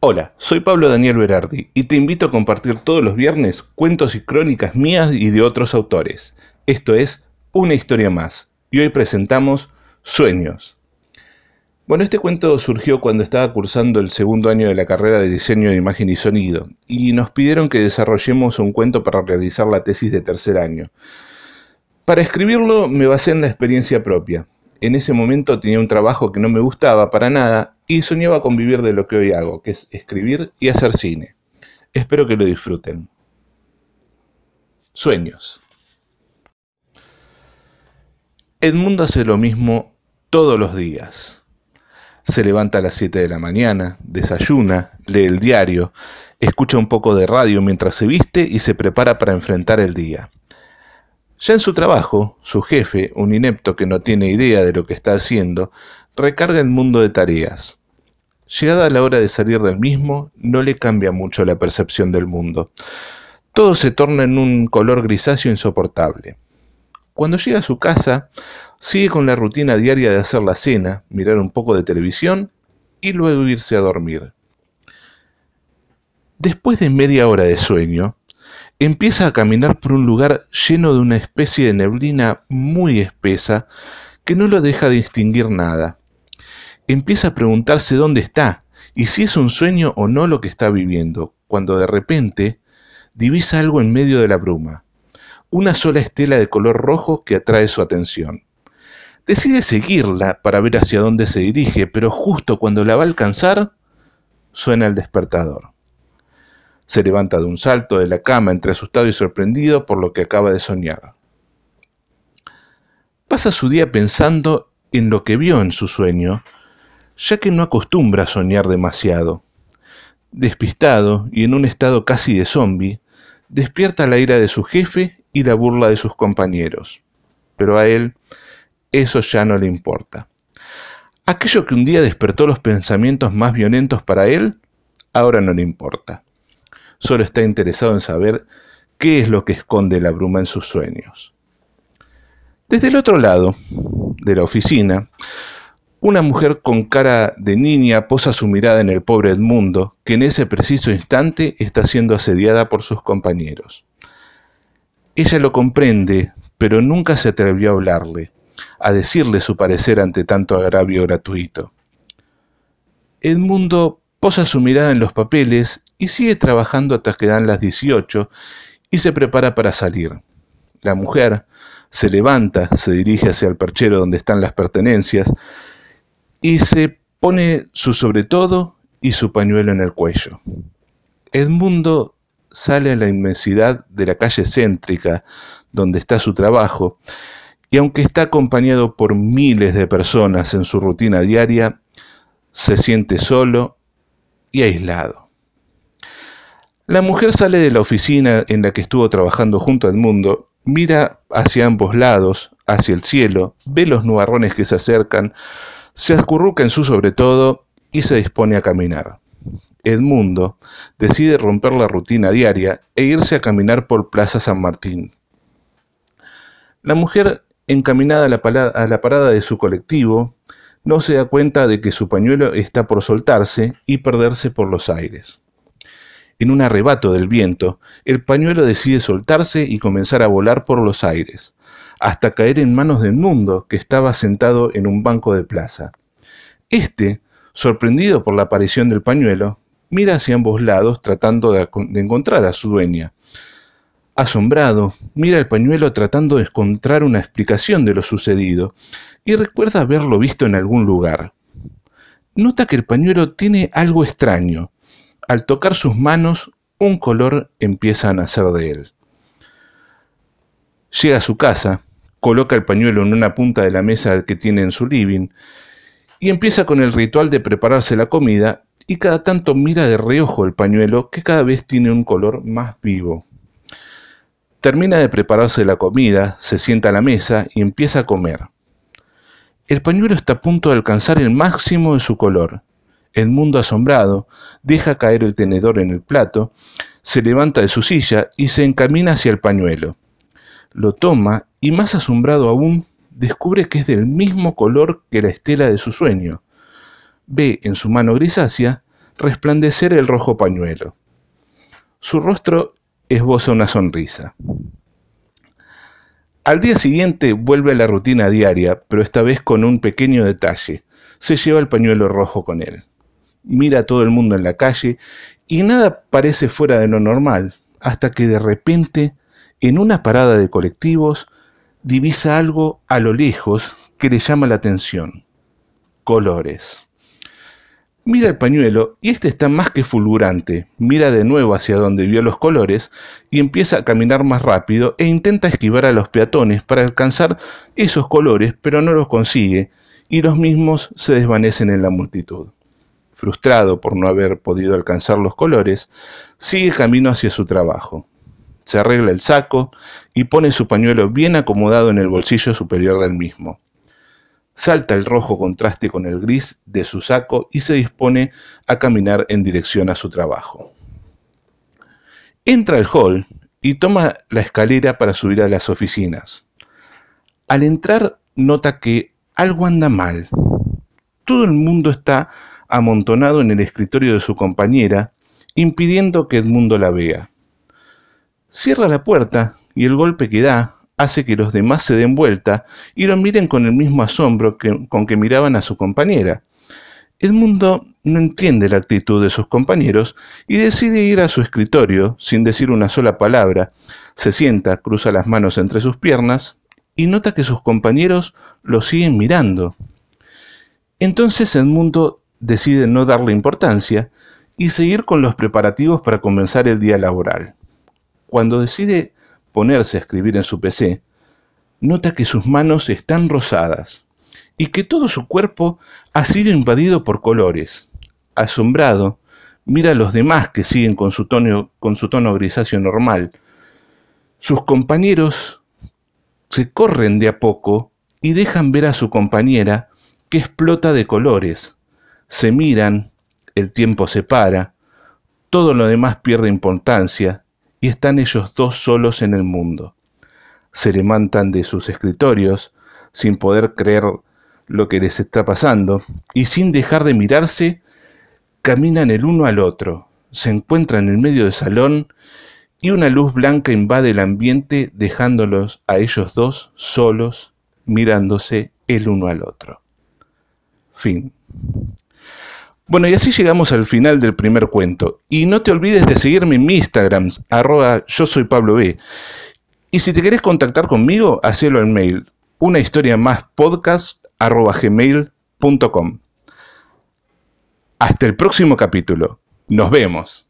Hola, soy Pablo Daniel Berardi y te invito a compartir todos los viernes cuentos y crónicas mías y de otros autores. Esto es Una historia más y hoy presentamos Sueños. Bueno, este cuento surgió cuando estaba cursando el segundo año de la carrera de diseño de imagen y sonido y nos pidieron que desarrollemos un cuento para realizar la tesis de tercer año. Para escribirlo me basé en la experiencia propia. En ese momento tenía un trabajo que no me gustaba para nada y soñaba con vivir de lo que hoy hago, que es escribir y hacer cine. Espero que lo disfruten. Sueños. Edmundo hace lo mismo todos los días. Se levanta a las 7 de la mañana, desayuna, lee el diario, escucha un poco de radio mientras se viste y se prepara para enfrentar el día. Ya en su trabajo, su jefe, un inepto que no tiene idea de lo que está haciendo, recarga el mundo de tareas. Llegada la hora de salir del mismo, no le cambia mucho la percepción del mundo. Todo se torna en un color grisáceo insoportable. Cuando llega a su casa, sigue con la rutina diaria de hacer la cena, mirar un poco de televisión y luego irse a dormir. Después de media hora de sueño, empieza a caminar por un lugar lleno de una especie de neblina muy espesa que no lo deja distinguir nada. Empieza a preguntarse dónde está y si es un sueño o no lo que está viviendo, cuando de repente divisa algo en medio de la bruma, una sola estela de color rojo que atrae su atención. Decide seguirla para ver hacia dónde se dirige, pero justo cuando la va a alcanzar, suena el despertador. Se levanta de un salto de la cama entre asustado y sorprendido por lo que acaba de soñar. Pasa su día pensando en lo que vio en su sueño, ya que no acostumbra a soñar demasiado. Despistado y en un estado casi de zombi, despierta la ira de su jefe y la burla de sus compañeros. Pero a él eso ya no le importa. Aquello que un día despertó los pensamientos más violentos para él, ahora no le importa solo está interesado en saber qué es lo que esconde la bruma en sus sueños. Desde el otro lado de la oficina, una mujer con cara de niña posa su mirada en el pobre Edmundo, que en ese preciso instante está siendo asediada por sus compañeros. Ella lo comprende, pero nunca se atrevió a hablarle, a decirle su parecer ante tanto agravio gratuito. Edmundo posa su mirada en los papeles y sigue trabajando hasta que dan las 18 y se prepara para salir. La mujer se levanta, se dirige hacia el perchero donde están las pertenencias y se pone su sobretodo y su pañuelo en el cuello. Edmundo sale a la inmensidad de la calle céntrica donde está su trabajo y aunque está acompañado por miles de personas en su rutina diaria, se siente solo y aislado. La mujer sale de la oficina en la que estuvo trabajando junto al mundo, mira hacia ambos lados, hacia el cielo, ve los nubarrones que se acercan, se acurruca en su sobre todo y se dispone a caminar. Edmundo decide romper la rutina diaria e irse a caminar por Plaza San Martín. La mujer, encaminada a la parada de su colectivo, no se da cuenta de que su pañuelo está por soltarse y perderse por los aires. En un arrebato del viento, el pañuelo decide soltarse y comenzar a volar por los aires, hasta caer en manos del mundo que estaba sentado en un banco de plaza. Este, sorprendido por la aparición del pañuelo, mira hacia ambos lados tratando de, encontrar a su dueña. Asombrado, mira el pañuelo tratando de encontrar una explicación de lo sucedido, y recuerda haberlo visto en algún lugar. Nota que el pañuelo tiene algo extraño. Al tocar sus manos, un color empieza a nacer de él. Llega a su casa, coloca el pañuelo en una punta de la mesa que tiene en su living y empieza con el ritual de prepararse la comida y cada tanto mira de reojo el pañuelo que cada vez tiene un color más vivo. Termina de prepararse la comida, se sienta a la mesa y empieza a comer. El pañuelo está a punto de alcanzar el máximo de su color. El mundo asombrado deja caer el tenedor en el plato, se levanta de su silla y se encamina hacia el pañuelo. Lo toma y más asombrado aún, descubre que es del mismo color que la estela de su sueño. Ve en su mano grisácea resplandecer el rojo pañuelo. Su rostro esboza una sonrisa. Al día siguiente vuelve a la rutina diaria, pero esta vez con un pequeño detalle. Se lleva el pañuelo rojo con él. Mira a todo el mundo en la calle y nada parece fuera de lo normal, hasta que de repente, en una parada de colectivos, divisa algo a lo lejos que le llama la atención. Colores. Mira el pañuelo y este está más que fulgurante. Mira de nuevo hacia donde vio los colores y empieza a caminar más rápido e intenta esquivar a los peatones para alcanzar esos colores, pero no los consigue y los mismos se desvanecen en la multitud. Frustrado por no haber podido alcanzar los colores, sigue camino hacia su trabajo. Se arregla el saco y pone su pañuelo bien acomodado en el bolsillo superior del mismo salta el rojo contraste con el gris de su saco y se dispone a caminar en dirección a su trabajo. Entra al hall y toma la escalera para subir a las oficinas. Al entrar nota que algo anda mal. Todo el mundo está amontonado en el escritorio de su compañera, impidiendo que Edmundo la vea. Cierra la puerta y el golpe que da hace que los demás se den vuelta y lo miren con el mismo asombro que, con que miraban a su compañera. Edmundo no entiende la actitud de sus compañeros y decide ir a su escritorio sin decir una sola palabra. Se sienta, cruza las manos entre sus piernas y nota que sus compañeros lo siguen mirando. Entonces Edmundo decide no darle importancia y seguir con los preparativos para comenzar el día laboral. Cuando decide ponerse a escribir en su PC, nota que sus manos están rosadas y que todo su cuerpo ha sido invadido por colores. Asombrado, mira a los demás que siguen con su tono, con su tono grisáceo normal. Sus compañeros se corren de a poco y dejan ver a su compañera que explota de colores. Se miran, el tiempo se para, todo lo demás pierde importancia y están ellos dos solos en el mundo. Se levantan de sus escritorios sin poder creer lo que les está pasando y sin dejar de mirarse, caminan el uno al otro, se encuentran en medio del salón y una luz blanca invade el ambiente dejándolos a ellos dos solos mirándose el uno al otro. Fin. Bueno, y así llegamos al final del primer cuento. Y no te olvides de seguirme en mi Instagram, arroba yo soy Pablo B. Y si te querés contactar conmigo, hacelo en mail, una historia más podcast arroba gmail.com. Hasta el próximo capítulo. Nos vemos.